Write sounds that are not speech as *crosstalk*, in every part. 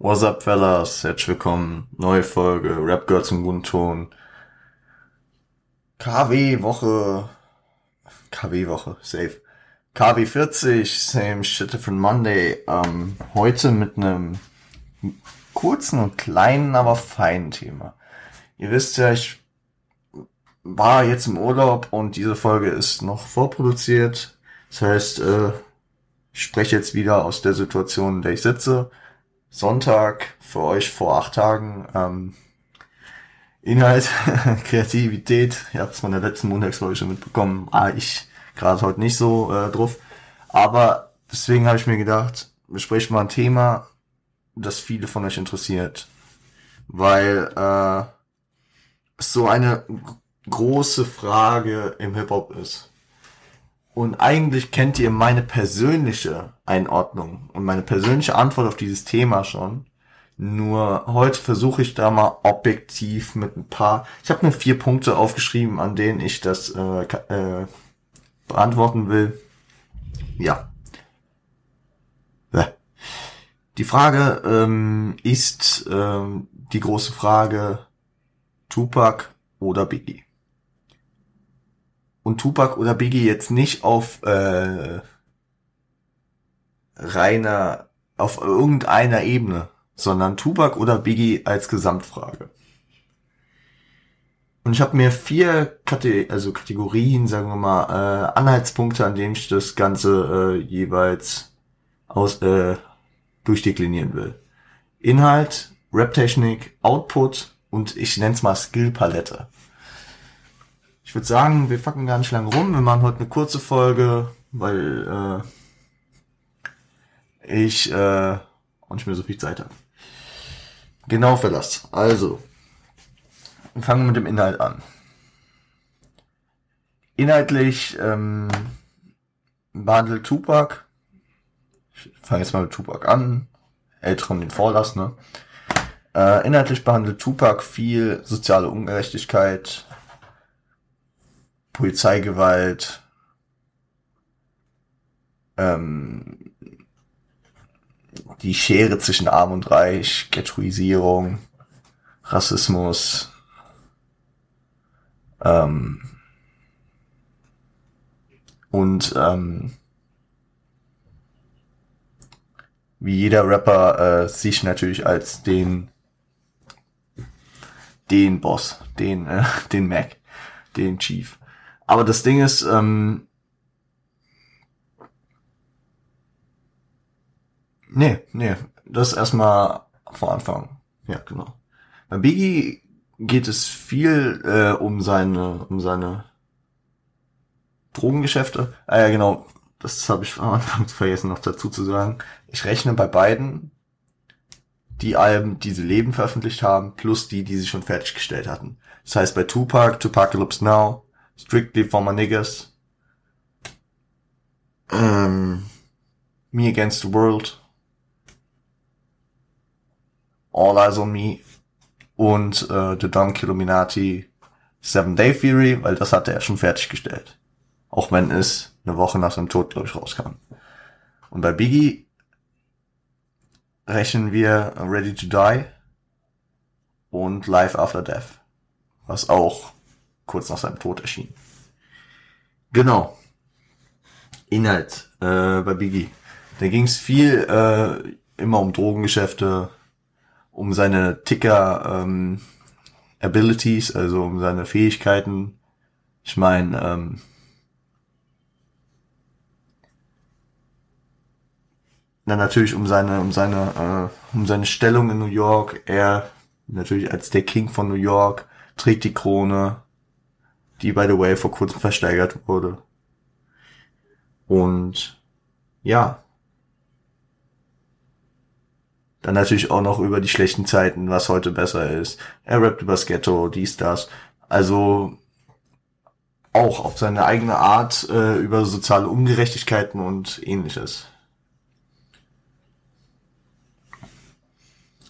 What's up, fellas? Herzlich willkommen. Neue Folge. Rap gehört zum guten Ton. KW Woche. KW Woche. Safe. KW 40. Same shit different Monday. Ähm, heute mit einem kurzen und kleinen, aber feinen Thema. Ihr wisst ja, ich war jetzt im Urlaub und diese Folge ist noch vorproduziert. Das heißt, äh, ich spreche jetzt wieder aus der Situation, in der ich sitze. Sonntag für euch vor acht Tagen. Ähm, Inhalt, *laughs* Kreativität, ihr habt es von der letzten Montagsfolge schon mitbekommen. Ah, ich gerade heute nicht so äh, drauf. Aber deswegen habe ich mir gedacht, besprechen mal ein Thema, das viele von euch interessiert. Weil äh, so eine große Frage im Hip-Hop ist. Und eigentlich kennt ihr meine persönliche Einordnung und meine persönliche Antwort auf dieses Thema schon. Nur heute versuche ich da mal objektiv mit ein paar. Ich habe mir vier Punkte aufgeschrieben, an denen ich das äh, äh, beantworten will. Ja. Die Frage ähm, ist ähm, die große Frage Tupac oder Biggie und Tupac oder Biggie jetzt nicht auf äh, reiner, auf irgendeiner Ebene, sondern Tupac oder Biggie als Gesamtfrage. Und ich habe mir vier Kate also Kategorien, sagen wir mal, äh, Anhaltspunkte, an denen ich das Ganze äh, jeweils aus äh, durchdeklinieren will. Inhalt, Rap-Technik, Output und ich nenne es mal Skill-Palette. Ich würde sagen, wir fucken gar nicht lange rum. Wir machen heute eine kurze Folge, weil äh, ich äh, auch nicht mehr so viel Zeit habe. Genau, Verlass. Also, fangen wir mit dem Inhalt an. Inhaltlich ähm, behandelt Tupac, ich fange jetzt mal mit Tupac an, älteren den Vorlass, ne? Äh, inhaltlich behandelt Tupac viel soziale Ungerechtigkeit, Polizeigewalt, ähm, die Schere zwischen Arm und Reich, Ghettoisierung, Rassismus, ähm, und ähm, wie jeder Rapper äh, sich natürlich als den den Boss, den äh, *laughs* den Mac, den Chief. Aber das Ding ist, ähm, nee, nee, das erstmal vor Anfang. Ja, genau. Bei Biggie geht es viel äh, um seine, um seine Drogengeschäfte. Ah ja, genau. Das habe ich am Anfang vergessen noch dazu zu sagen. Ich rechne bei beiden die Alben, die sie Leben veröffentlicht haben, plus die, die sie schon fertiggestellt hatten. Das heißt bei Tupac, Tupacalypse Now, Strictly for my niggas. Ähm, me Against the World. All Eyes on Me. Und äh, The Don Illuminati Seven Day Theory, weil das hatte er schon fertiggestellt. Auch wenn es eine Woche nach seinem Tod, glaube ich, rauskam. Und bei Biggie rechnen wir Ready to Die und Life After Death. Was auch kurz nach seinem Tod erschien. Genau. Inhalt äh, bei Biggie. Da ging es viel äh, immer um Drogengeschäfte, um seine Ticker ähm, Abilities, also um seine Fähigkeiten. Ich meine, ähm, dann natürlich um seine, um seine, äh, um seine Stellung in New York. Er natürlich als der King von New York trägt die Krone, die by the way vor kurzem versteigert wurde. Und ja. Dann natürlich auch noch über die schlechten Zeiten, was heute besser ist. Er rappt übers Ghetto, dies, das. Also auch auf seine eigene Art äh, über soziale Ungerechtigkeiten und ähnliches.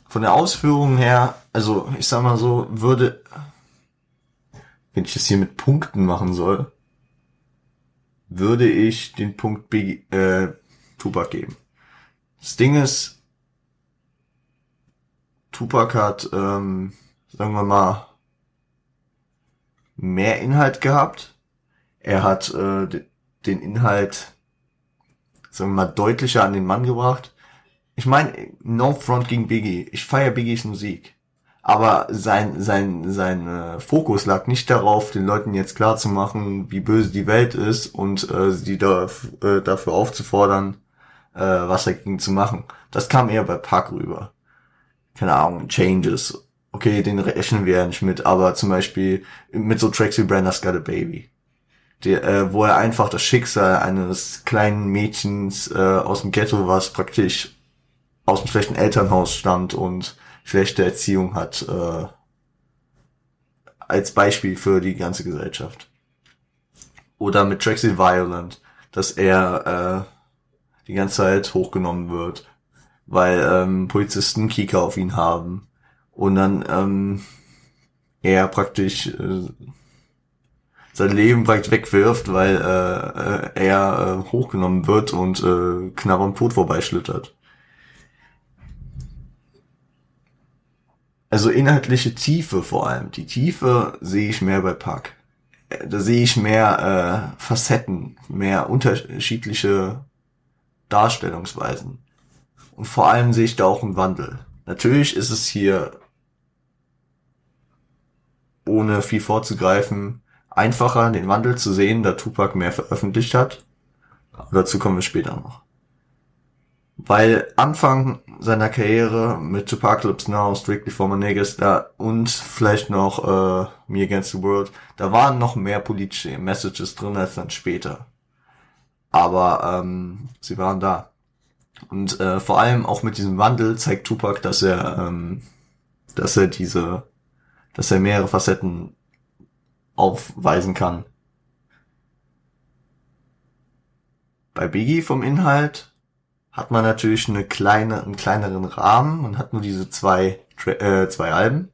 Von der Ausführung her, also ich sag mal so, würde wenn ich das hier mit Punkten machen soll, würde ich den Punkt B, äh, Tupac geben. Das Ding ist, Tupac hat, ähm, sagen wir mal, mehr Inhalt gehabt. Er hat äh, den Inhalt, sagen wir mal, deutlicher an den Mann gebracht. Ich meine, No Front gegen Biggie. Ich feiere Biggies Musik. Aber sein, sein, sein äh, Fokus lag nicht darauf, den Leuten jetzt klar zu machen, wie böse die Welt ist und äh, sie da, äh, dafür aufzufordern, äh, was dagegen zu machen. Das kam eher bei Park rüber. Keine Ahnung, Changes. Okay, den rechnen wir ja nicht mit, aber zum Beispiel mit so Tracks wie Brenda's Got a Baby. Die, äh, wo er einfach das Schicksal eines kleinen Mädchens äh, aus dem Ghetto, was praktisch aus dem schlechten Elternhaus stammt und schlechte Erziehung hat, äh, als Beispiel für die ganze Gesellschaft. Oder mit Traxy Violent, dass er äh, die ganze Zeit hochgenommen wird, weil ähm, Polizisten Kika auf ihn haben und dann ähm, er praktisch äh, sein Leben praktisch wegwirft, weil äh, äh, er äh, hochgenommen wird und äh, knapp am Tod vorbeischlittert. Also inhaltliche Tiefe vor allem. Die Tiefe sehe ich mehr bei Park. Äh, da sehe ich mehr äh, Facetten, mehr unterschiedliche Darstellungsweisen. Und vor allem sehe ich da auch einen Wandel. Natürlich ist es hier, ohne viel vorzugreifen, einfacher, den Wandel zu sehen, da Tupac mehr veröffentlicht hat. Aber dazu kommen wir später noch. Weil Anfang seiner Karriere mit Tupacalypse Now, Strictly for My da und vielleicht noch äh, Me Against the World, da waren noch mehr politische Messages drin als dann später aber ähm, sie waren da. Und äh, vor allem auch mit diesem Wandel zeigt Tupac, dass er, ähm, dass er diese, dass er mehrere Facetten aufweisen kann. Bei Biggie vom Inhalt hat man natürlich eine kleine, einen kleineren Rahmen. Man hat nur diese zwei, äh, zwei Alben.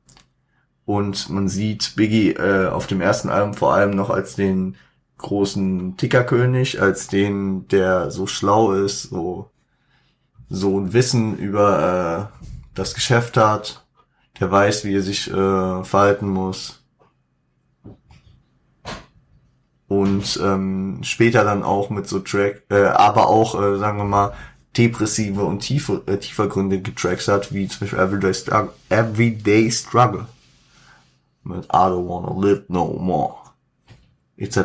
Und man sieht Biggie äh, auf dem ersten Album vor allem noch als den großen Tickerkönig, als den, der so schlau ist, so, so ein Wissen über äh, das Geschäft hat, der weiß, wie er sich äh, verhalten muss. Und ähm, später dann auch mit so Track, äh, aber auch, äh, sagen wir mal, depressive und tiefe, äh, tiefergründige Tracks hat, wie zum Beispiel Everyday Struggle, Everyday Struggle. Mit I don't wanna live no more. Etc.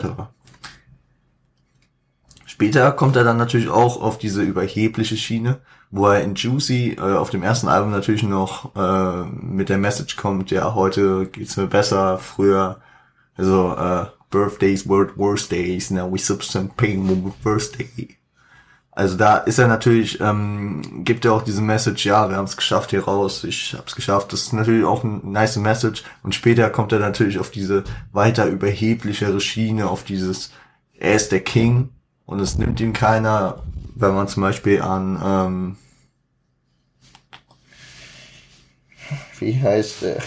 Später kommt er dann natürlich auch auf diese überhebliche Schiene, wo er in Juicy äh, auf dem ersten Album natürlich noch äh, mit der Message kommt, ja, heute geht's mir besser, früher, also äh, Birthdays were worst days, now we substance pain with birthday. Also da ist er natürlich, ähm, gibt er auch diese Message, ja, wir haben es geschafft hier raus, ich hab's geschafft. Das ist natürlich auch eine nice Message. Und später kommt er natürlich auf diese weiter überheblichere Schiene, auf dieses, er ist der King und es nimmt ihm keiner, wenn man zum Beispiel an, ähm, wie heißt der?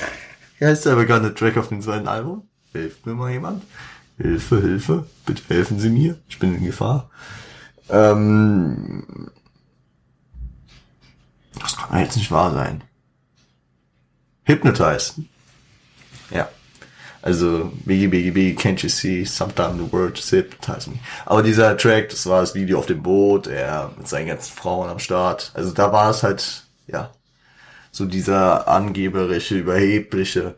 Wie heißt der bekannte Track auf dem zweiten Album? Hilft mir mal jemand? Hilfe, Hilfe, bitte helfen Sie mir, ich bin in Gefahr. Ähm, das kann jetzt nicht wahr sein. Hypnotize. Ja. Also Biggie Biggie Biggie, can't you see, sometimes the world just hypnotize me. Aber dieser Track, das war das Video auf dem Boot, er mit seinen ganzen Frauen am Start. Also da war es halt, ja, so dieser angeberische, überhebliche.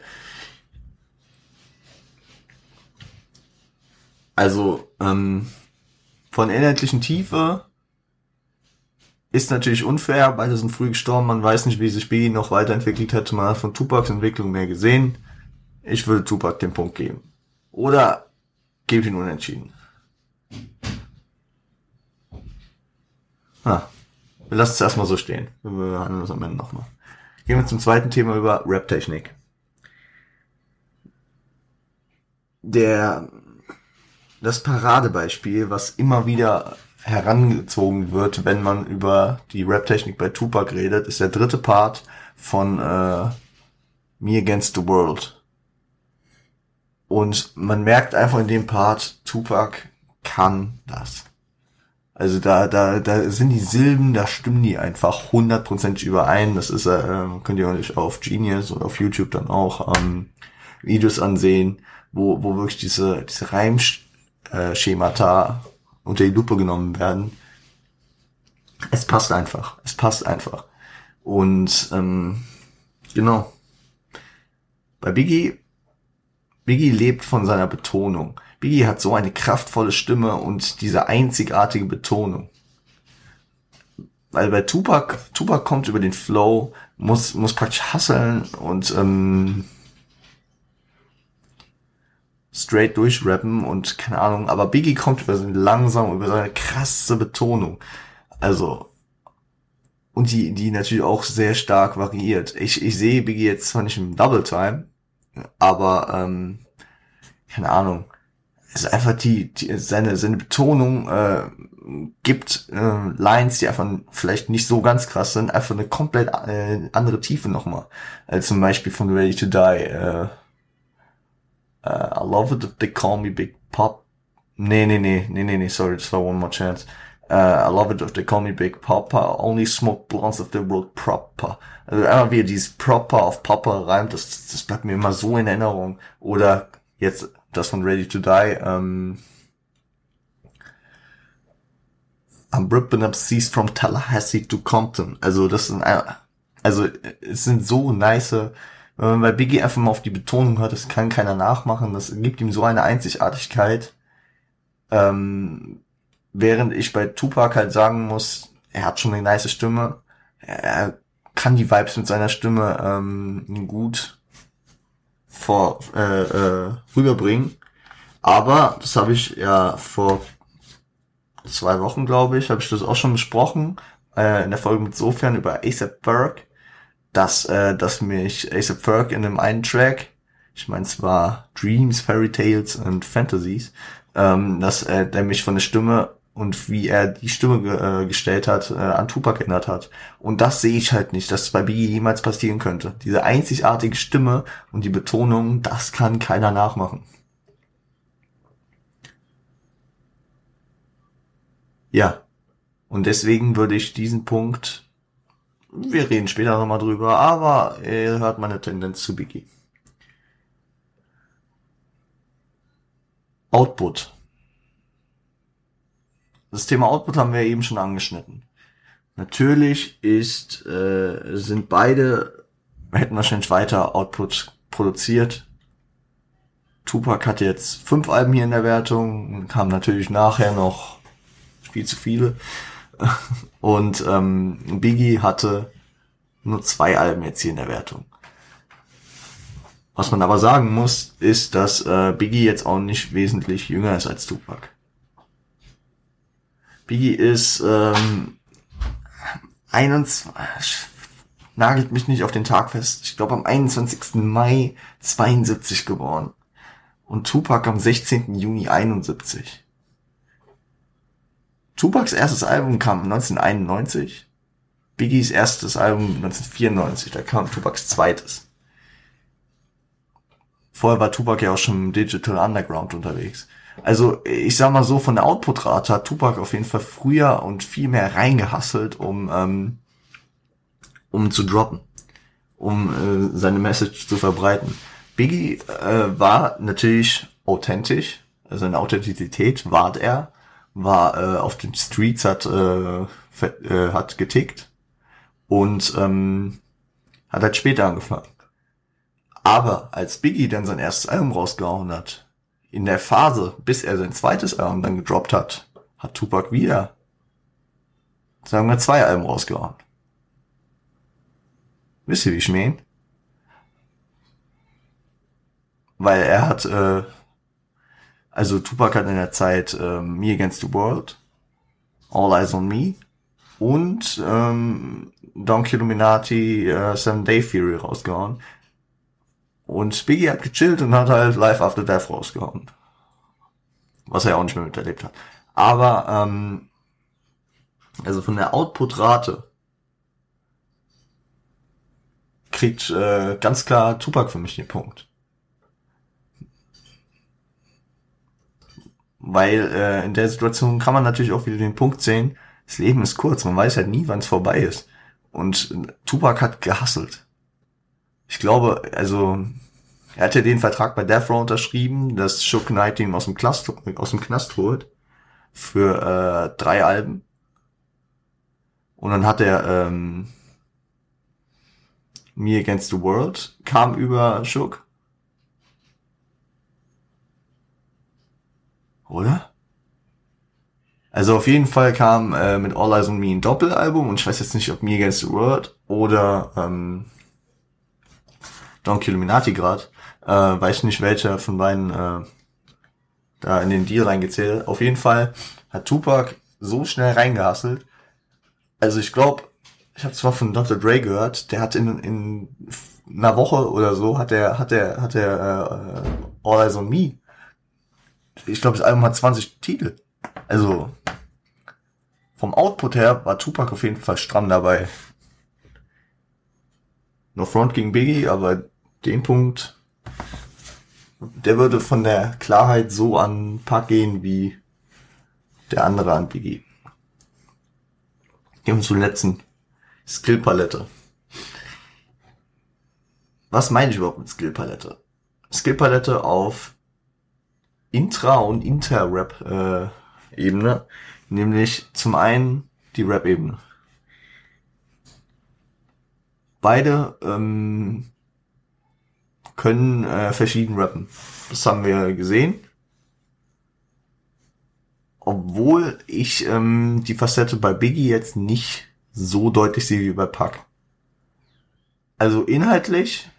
Also, ähm, von inhaltlichen Tiefe ist natürlich unfair, beide sind früh gestorben, man weiß nicht, wie sich Biggie noch weiterentwickelt hätte, man hat von Tupacs Entwicklung mehr gesehen. Ich würde Tupac den Punkt geben. Oder gebe ihn unentschieden. Ah, wir lassen es erstmal so stehen. Wir behandeln das am Ende nochmal. Gehen wir zum zweiten Thema über Rap-Technik. Der, das Paradebeispiel, was immer wieder herangezogen wird, wenn man über die Rap-Technik bei Tupac redet, ist der dritte Part von äh, Me Against the World. Und man merkt einfach in dem Part, Tupac kann das. Also da, da, da sind die Silben, da stimmen die einfach hundertprozentig überein. Das ist, äh, könnt ihr euch auf Genius oder auf YouTube dann auch ähm, Videos ansehen, wo, wo wirklich diese, diese Reimschemata unter die Lupe genommen werden. Es passt einfach. Es passt einfach. Und ähm, genau. Bei Biggie, Biggie lebt von seiner Betonung. Biggie hat so eine kraftvolle Stimme und diese einzigartige Betonung. Weil bei Tupac, Tupac kommt über den Flow, muss, muss praktisch hasseln und ähm, straight durchrappen und keine Ahnung, aber Biggie kommt über seine langsam, über seine krasse Betonung. Also, und die, die natürlich auch sehr stark variiert. Ich, ich sehe Biggie jetzt zwar nicht im Double Time, aber ähm, keine Ahnung ist einfach die, die seine seine Betonung äh, gibt äh, Lines, die einfach vielleicht nicht so ganz krass sind, einfach eine komplett äh, andere Tiefe nochmal. Als zum Beispiel von Ready to Die. Äh, uh, I love it if they call me Big Pop. Nee, nee, nee, nee, nee, nee, sorry, war One More Chance. Uh, I love it if they call me Big Papa. Only smoke blunts if they work proper. Also einfach wie dieses Proper auf Papa reimt, das, das bleibt mir immer so in Erinnerung. Oder jetzt das von Ready to Die, ähm, I'm ripping up seas from Tallahassee to Compton. Also das sind, also es sind so nice, wenn man bei Biggie einfach mal auf die Betonung hört, das kann keiner nachmachen, das gibt ihm so eine Einzigartigkeit. Ähm, während ich bei Tupac halt sagen muss, er hat schon eine nice Stimme, er kann die Vibes mit seiner Stimme ähm, gut vor äh, äh, rüberbringen. Aber das habe ich ja vor zwei Wochen, glaube ich, habe ich das auch schon besprochen äh, in der Folge mit Sofern über ASAP Ferg, dass äh, dass mich ASAP Ferg in dem einen Track, ich meine zwar Dreams, Fairy Tales und Fantasies, ähm, dass äh, der mich von der Stimme und wie er die Stimme ge äh, gestellt hat, äh, an Tupac erinnert hat. Und das sehe ich halt nicht, dass es bei Biggie jemals passieren könnte. Diese einzigartige Stimme und die Betonung, das kann keiner nachmachen. Ja. Und deswegen würde ich diesen Punkt, wir reden später nochmal drüber, aber er hört meine Tendenz zu Biggie. Output. Das Thema Output haben wir eben schon angeschnitten. Natürlich ist, äh, sind beide, hätten wahrscheinlich weiter Output produziert. Tupac hatte jetzt fünf Alben hier in der Wertung, kam natürlich nachher noch viel zu viele. *laughs* Und ähm, Biggie hatte nur zwei Alben jetzt hier in der Wertung. Was man aber sagen muss, ist, dass äh, Biggie jetzt auch nicht wesentlich jünger ist als Tupac. Biggie ist ähm, 21, nagelt mich nicht auf den Tag fest. Ich glaube am 21. Mai 72 geboren. Und Tupac am 16. Juni 71. Tupacs erstes Album kam 1991. Biggies erstes Album 1994. Da kam Tupacs zweites. Vorher war Tupac ja auch schon im Digital Underground unterwegs. Also ich sag mal so, von der Output-Rate hat Tupac auf jeden Fall früher und viel mehr reingehasselt, um, ähm, um zu droppen, um äh, seine Message zu verbreiten. Biggie äh, war natürlich authentisch, also eine Authentizität wahrt er, war äh, auf den Streets, hat, äh, äh, hat getickt und ähm, hat halt später angefangen. Aber als Biggie dann sein erstes Album rausgehauen hat, in der Phase, bis er sein zweites Album dann gedroppt hat, hat Tupac wieder, sagen wir, zwei Alben rausgehauen. Wisst ihr, wie ich mein? Weil er hat, äh, also Tupac hat in der Zeit äh, Me Against the World, All Eyes on Me und ähm, Don Illuminati äh, Seven Day Theory rausgehauen, und Biggie hat gechillt und hat halt Life After Death rausgehauen. Was er ja auch nicht mehr miterlebt hat. Aber, ähm, also von der Output-Rate kriegt äh, ganz klar Tupac für mich den Punkt. Weil äh, in der Situation kann man natürlich auch wieder den Punkt sehen, das Leben ist kurz, man weiß halt nie, wann es vorbei ist. Und Tupac hat gehasselt. Ich glaube, also er hat ja den Vertrag bei Death Row unterschrieben, dass Shook Knight ihn aus dem, Knast, aus dem Knast holt für äh, drei Alben. Und dann hat er ähm, Me Against the World kam über Shook. Oder? Also auf jeden Fall kam äh, mit All Eyes on Me ein Doppelalbum und ich weiß jetzt nicht, ob Me Against the World oder ähm, Don Illuminati grad. Äh, weiß nicht, welcher von beiden äh, da in den Deal reingezählt. Auf jeden Fall hat Tupac so schnell reingehasselt. Also ich glaube, ich habe zwar von Dr. Dre gehört, der hat in, in einer Woche oder so hat er hat er hat er äh, All Eyes on Me. Ich glaube, das Album hat 20 Titel. Also vom Output her war Tupac auf jeden Fall stramm dabei. No Front gegen Biggie, aber den Punkt, der würde von der Klarheit so an Pack gehen wie der andere an Biggie. Gehen wir zum letzten Skillpalette. Was meine ich überhaupt mit Skillpalette? Skillpalette auf Intra- und Inter-Rap-Ebene, äh, nämlich zum einen die Rap-Ebene. Beide ähm, können äh, verschieden rappen. Das haben wir gesehen. Obwohl ich ähm, die Facette bei Biggie jetzt nicht so deutlich sehe wie bei Pack. Also inhaltlich,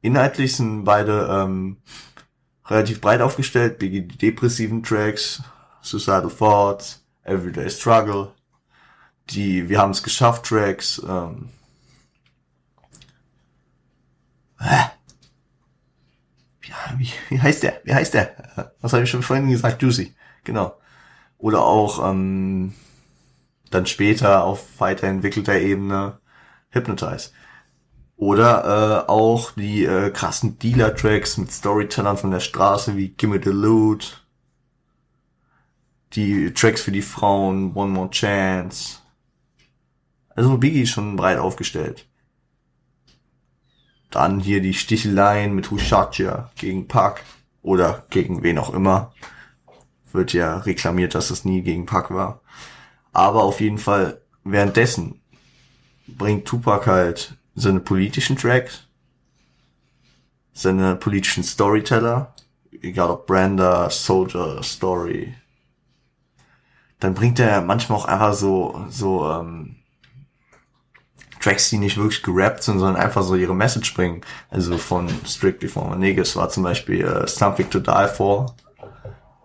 inhaltlich sind beide ähm, relativ breit aufgestellt. Biggie die depressiven Tracks, Suicidal Thoughts, Everyday Struggle, die Wir haben es geschafft Tracks, ähm, ja, wie, wie heißt der? Wie heißt der? Was habe ich schon vorhin gesagt? Juicy. Genau. Oder auch ähm, dann später auf weiterentwickelter Ebene Hypnotize. Oder äh, auch die äh, krassen Dealer-Tracks mit Storytellern von der Straße wie Gimme the Loot. Die Tracks für die Frauen, One More Chance. Also Biggie ist schon breit aufgestellt. Dann hier die Sticheleien mit Hushatja gegen Park oder gegen wen auch immer. Wird ja reklamiert, dass es nie gegen Park war. Aber auf jeden Fall währenddessen bringt Tupac halt seine politischen Tracks, seine politischen Storyteller, egal ob Brander, Soldier, Story. Dann bringt er manchmal auch einfach so, so, ähm, Tracks, die nicht wirklich gerappt sind, sondern einfach so ihre Message bringen. Also von Strictly Former Niggas war zum Beispiel uh, Something to Die For.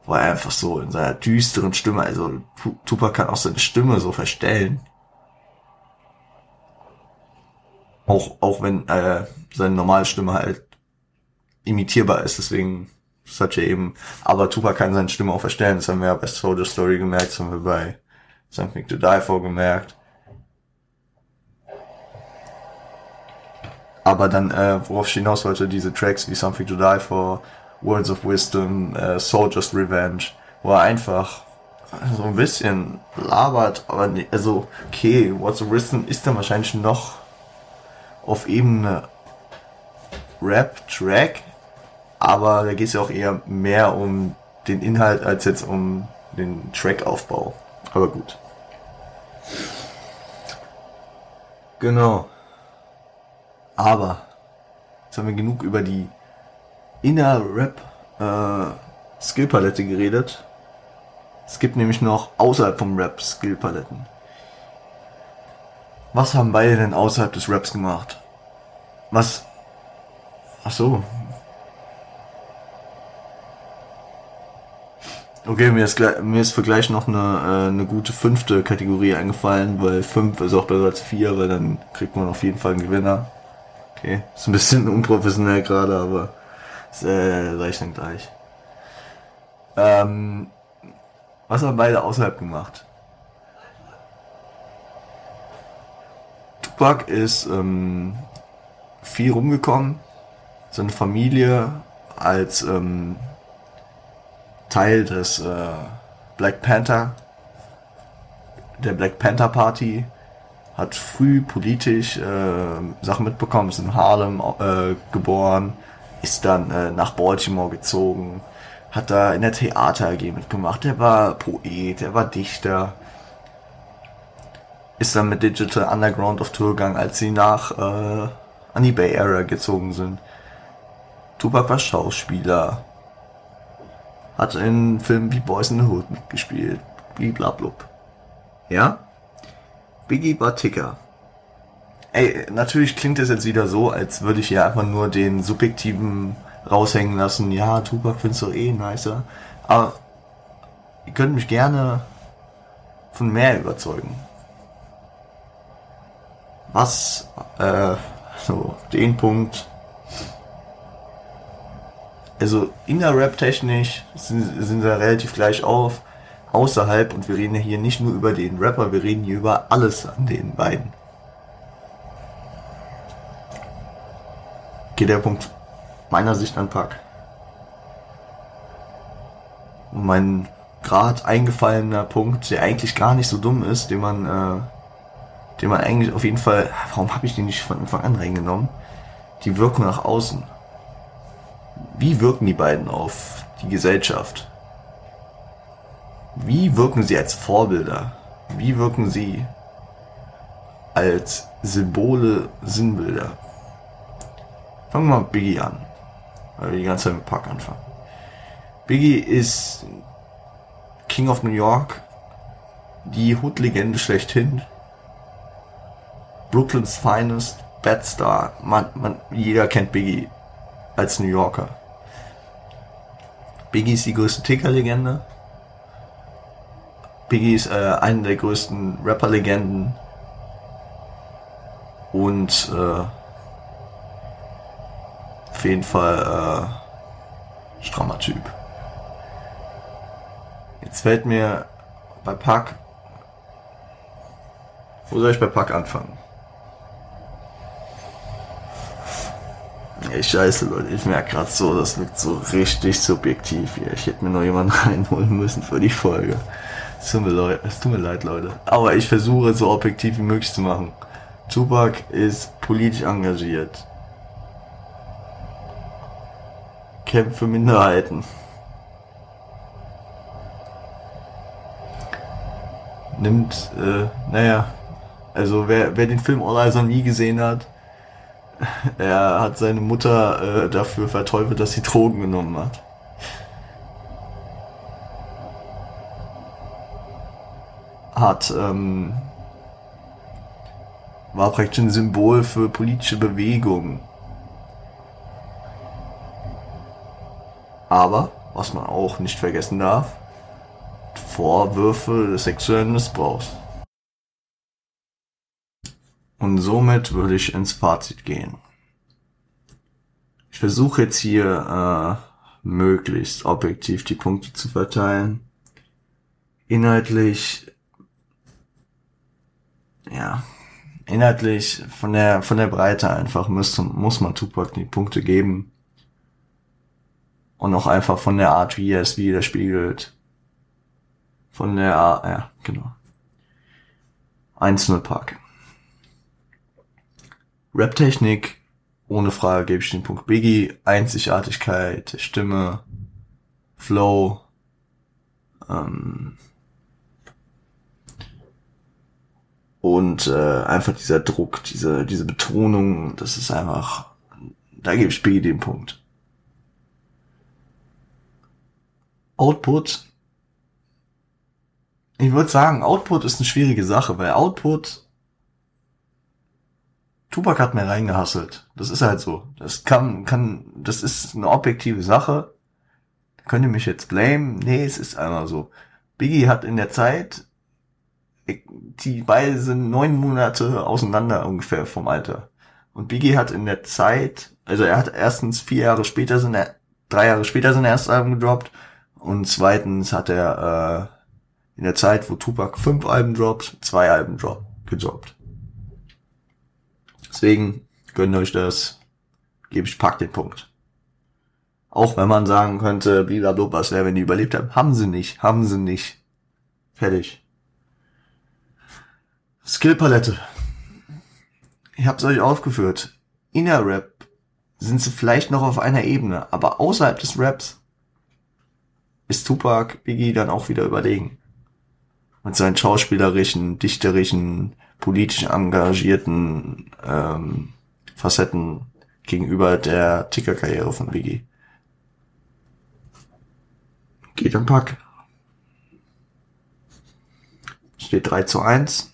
War einfach so in seiner düsteren Stimme, also Tupac kann auch seine Stimme so verstellen. Auch, auch wenn äh, seine normale Stimme halt imitierbar ist, deswegen das hat eben, aber Tupac kann seine Stimme auch verstellen, das haben wir ja bei Soldier Story gemerkt, das haben wir bei Something to Die For gemerkt. Aber dann, äh, worauf ich hinaus wollte, diese Tracks wie Something to Die For, Words of Wisdom, äh, Soldier's Revenge, wo er einfach so ein bisschen labert, aber nee, also, okay, Words of Wisdom ist dann wahrscheinlich noch auf Ebene Rap-Track, aber da geht es ja auch eher mehr um den Inhalt als jetzt um den Trackaufbau. Aber gut. Genau. Aber jetzt haben wir genug über die Inner Rap äh, Skillpalette geredet. Es gibt nämlich noch außerhalb vom Rap Skillpaletten. Was haben beide denn außerhalb des Raps gemacht? Was? Ach so. Okay, mir ist, mir ist für gleich noch eine, äh, eine gute fünfte Kategorie eingefallen, weil fünf ist auch besser als vier, weil dann kriegt man auf jeden Fall einen Gewinner. Okay, ist ein bisschen *laughs* unprofessionell gerade, aber es äh, reicht dann gleich. Ähm, was haben beide außerhalb gemacht? Tupac ist ähm, viel rumgekommen. Seine Familie als ähm, Teil des äh, Black Panther, der Black Panther Party, hat früh politisch äh, Sachen mitbekommen, ist in Harlem äh, geboren, ist dann äh, nach Baltimore gezogen, hat da in der Theater AG mitgemacht, er war Poet, er war Dichter, ist dann mit Digital Underground auf Tour gegangen, als sie nach äh, an die Bay Area gezogen sind. Tupac war Schauspieler, hat in Filmen wie Boys in the Hood mitgespielt, bliblablub. Ja? Biggie war Ticker. Ey, natürlich klingt es jetzt wieder so, als würde ich hier einfach nur den subjektiven raushängen lassen. Ja, Tupac findest du eh nicer. Aber ihr könnt mich gerne von mehr überzeugen. Was, äh, so, den Punkt. Also, in der Rap-Technisch sind, sind sie relativ gleich auf. Außerhalb, und wir reden ja hier nicht nur über den Rapper, wir reden hier über alles an den beiden. Geht der Punkt meiner Sicht an Pack. Und mein gerade eingefallener Punkt, der eigentlich gar nicht so dumm ist, den man, äh, den man eigentlich auf jeden Fall, warum habe ich den nicht von Anfang an reingenommen? Die Wirkung nach außen. Wie wirken die beiden auf die Gesellschaft? Wie wirken sie als Vorbilder? Wie wirken sie als Symbole, Sinnbilder? Fangen wir mal mit Biggie an. Weil wir die ganze Zeit mit Pack anfangen. Biggie ist King of New York, die Hood-Legende schlechthin. Brooklyn's Finest, Bad Star. Man, man, jeder kennt Biggie als New Yorker. Biggie ist die größte Ticker-Legende. Biggie ist äh, eine der größten Rapper-Legenden. Und äh, auf jeden Fall äh, strammer Typ. Jetzt fällt mir bei Pack. Wo soll ich bei Pack anfangen? Scheiße, Leute, ich merke gerade so, das wirkt so richtig subjektiv hier. Ich hätte mir noch jemanden *laughs* reinholen müssen für die Folge. Es tut, mir leid, es tut mir leid, Leute. Aber ich versuche es so objektiv wie möglich zu machen. Tupac ist politisch engagiert. Kämpft für Minderheiten. Nimmt, äh, naja, also wer, wer den Film All Eyes on Me gesehen hat, er hat seine Mutter äh, dafür verteufelt, dass sie Drogen genommen hat. Hat, ähm, war praktisch ein Symbol für politische Bewegungen. Aber, was man auch nicht vergessen darf, Vorwürfe des sexuellen Missbrauchs. Und somit würde ich ins Fazit gehen. Ich versuche jetzt hier äh, möglichst objektiv die Punkte zu verteilen. Inhaltlich, ja, inhaltlich von der von der Breite einfach muss, muss man Tupac die Punkte geben. Und auch einfach von der Art, wie er es widerspiegelt. Von der, Art, ja, genau. 1-0 Park. Rap-Technik, ohne Frage gebe ich den Punkt Biggie. Einzigartigkeit, Stimme, Flow, ähm, und äh, einfach dieser Druck, diese, diese Betonung, das ist einfach, da gebe ich Biggie den Punkt. Output. Ich würde sagen, Output ist eine schwierige Sache, weil Output Tupac hat mehr reingehasselt. Das ist halt so. Das kann, kann, das ist eine objektive Sache. Könnt ihr mich jetzt blamen? Nee, es ist einmal so. Biggie hat in der Zeit, die beiden sind neun Monate auseinander ungefähr vom Alter. Und Biggie hat in der Zeit, also er hat erstens vier Jahre später sind er, drei Jahre später sind erst Album gedroppt. Und zweitens hat er äh, in der Zeit, wo Tupac fünf Alben droppt, zwei Alben drop, gedroppt. Deswegen gönnt euch das. Gebe ich Pack den Punkt. Auch wenn man sagen könnte, blablabla, was wäre, wenn die überlebt haben. Haben sie nicht, haben sie nicht. Fertig. Skillpalette. Ich hab's euch aufgeführt. Inner Rap sind sie vielleicht noch auf einer Ebene, aber außerhalb des Raps ist Tupac Biggie dann auch wieder überlegen. Mit seinen schauspielerischen, dichterischen, politisch engagierten ähm, Facetten gegenüber der Tickerkarriere von Biggie. Geht am Pack. Steht 3 zu 1.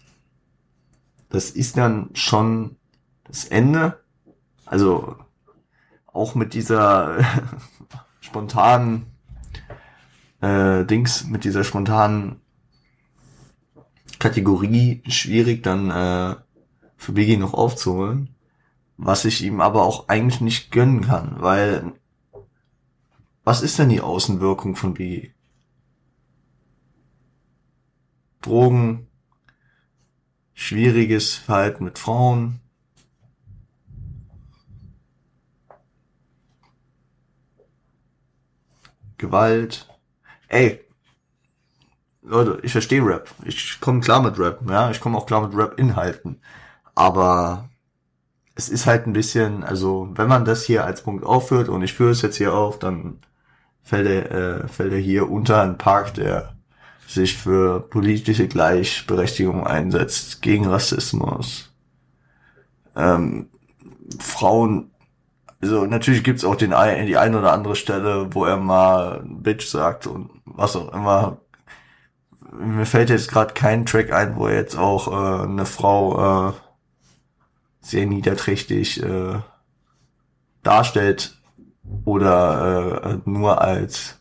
Das ist dann schon das Ende. Also auch mit dieser *laughs* spontanen äh, Dings, mit dieser spontanen Kategorie schwierig dann äh, für Biggie noch aufzuholen. Was ich ihm aber auch eigentlich nicht gönnen kann, weil was ist denn die Außenwirkung von Biggie? Drogen, schwieriges Verhalten mit Frauen, Gewalt. Ey, Leute, ich verstehe Rap. Ich komme klar mit Rap, ja, ich komme auch klar mit Rap-Inhalten. Aber es ist halt ein bisschen, also wenn man das hier als Punkt aufführt und ich führe es jetzt hier auf, dann fällt er, äh, fällt er hier unter einen Park, der sich für politische Gleichberechtigung einsetzt, gegen Rassismus, ähm, Frauen, also natürlich gibt's auch den die eine oder andere Stelle, wo er mal Bitch sagt und was auch immer. Mir fällt jetzt gerade kein Track ein, wo jetzt auch äh, eine Frau äh, sehr niederträchtig äh, darstellt oder äh, nur als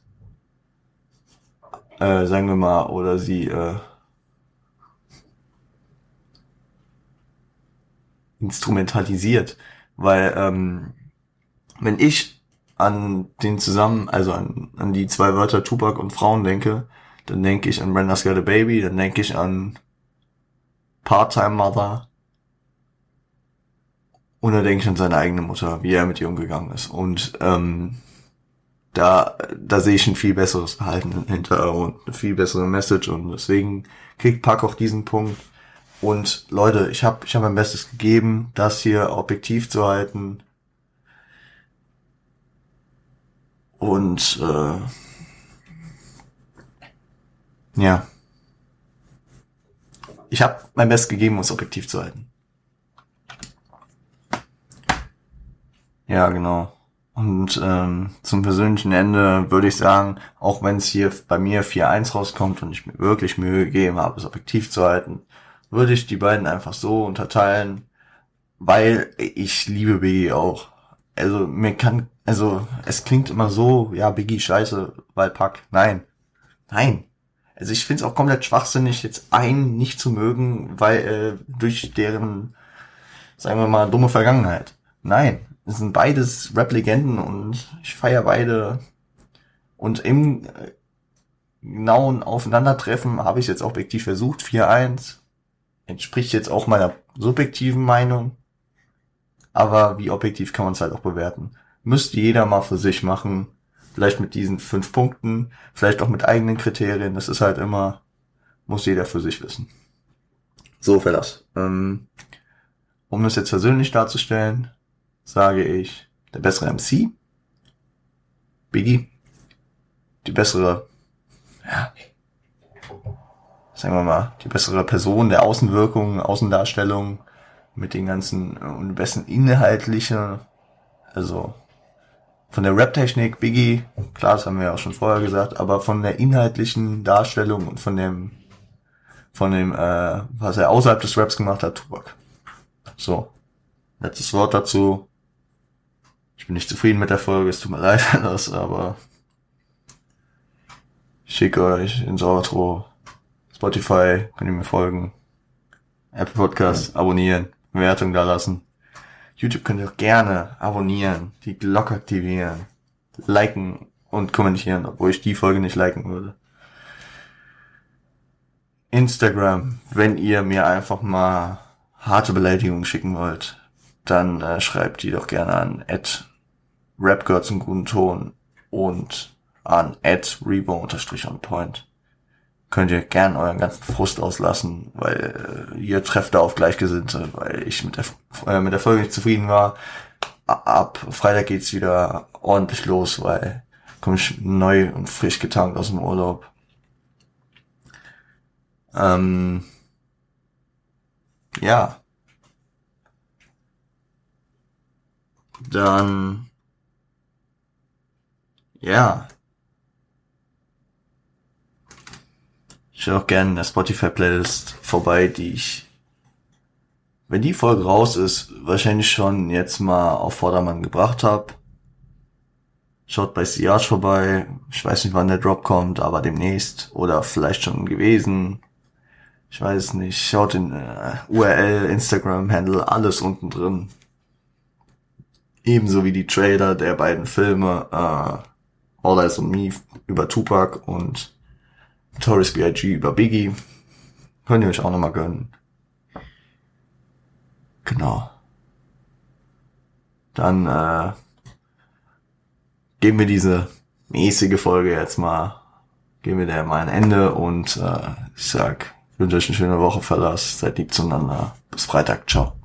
äh, sagen wir mal oder sie äh, instrumentalisiert, weil ähm, wenn ich an den zusammen, also an, an die zwei Wörter Tupac und Frauen denke, dann denke ich an Brenda's Got a Baby, dann denke ich an Part-Time Mother, und dann denke ich an seine eigene Mutter, wie er mit ihr umgegangen ist. Und ähm, da, da sehe ich ein viel besseres Verhalten hinter und eine viel bessere Message. Und deswegen kriegt Pack auch diesen Punkt. Und Leute, ich habe ich hab mein Bestes gegeben, das hier objektiv zu halten. Und äh, ja. Ich habe mein Bestes gegeben, um es objektiv zu halten. Ja, genau. Und ähm, zum persönlichen Ende würde ich sagen, auch wenn es hier bei mir 4-1 rauskommt und ich mir wirklich Mühe gegeben habe, es objektiv zu halten, würde ich die beiden einfach so unterteilen, weil ich liebe Biggie auch. Also mir kann, also es klingt immer so, ja, Biggie scheiße, weil Pack. Nein. Nein. Also ich finde es auch komplett schwachsinnig, jetzt einen nicht zu mögen, weil äh, durch deren, sagen wir mal, dumme Vergangenheit. Nein. Das sind beides Rap-Legenden und ich feiere beide. Und im äh, genauen Aufeinandertreffen habe ich jetzt objektiv versucht. 4-1 entspricht jetzt auch meiner subjektiven Meinung. Aber wie objektiv kann man es halt auch bewerten. Müsste jeder mal für sich machen. Vielleicht mit diesen fünf Punkten, vielleicht auch mit eigenen Kriterien. Das ist halt immer, muss jeder für sich wissen. So für das. Ähm, um das jetzt persönlich darzustellen, sage ich der bessere MC, Biggie, die bessere, ja, sagen wir mal, die bessere Person der Außenwirkung, Außendarstellung mit den ganzen und besten inhaltlichen, also von der Rap-Technik, Biggie, klar, das haben wir ja auch schon vorher gesagt, aber von der inhaltlichen Darstellung und von dem, von dem, äh, was er außerhalb des Raps gemacht hat, Tupac. So. Letztes Wort dazu. Ich bin nicht zufrieden mit der Folge, es tut mir *laughs* leid das, aber ich schicke euch ins Outro. Spotify, könnt ihr mir folgen. Apple Podcast, abonnieren, Bewertung da lassen. YouTube könnt ihr auch gerne abonnieren, die Glocke aktivieren, liken und kommentieren, obwohl ich die Folge nicht liken würde. Instagram, wenn ihr mir einfach mal harte Beleidigungen schicken wollt, dann äh, schreibt die doch gerne an Rap gehört zum guten Ton und an revo-on-point. Könnt ihr gern euren ganzen Frust auslassen, weil äh, ihr trefft da auf Gleichgesinnte, weil ich mit der, äh, mit der Folge nicht zufrieden war. Ab Freitag geht's wieder ordentlich los, weil komme ich neu und frisch getankt aus dem Urlaub. Ähm, ja. Dann, ja. Höre auch gerne in der Spotify-Playlist vorbei, die ich, wenn die Folge raus ist, wahrscheinlich schon jetzt mal auf Vordermann gebracht habe. Schaut bei Siage vorbei. Ich weiß nicht, wann der Drop kommt, aber demnächst. Oder vielleicht schon gewesen. Ich weiß nicht. Schaut in äh, URL, Instagram-Handle, alles unten drin. Ebenso wie die Trailer der beiden Filme äh, All Eyes on Me über Tupac und Taurus B.I.G. über Biggie. Könnt ihr euch auch nochmal gönnen. Genau. Dann äh, geben wir diese mäßige Folge jetzt mal, geben wir der mal ein Ende und äh, ich sag, wünsche euch eine schöne Woche, Verlass, seid lieb zueinander. Bis Freitag, ciao.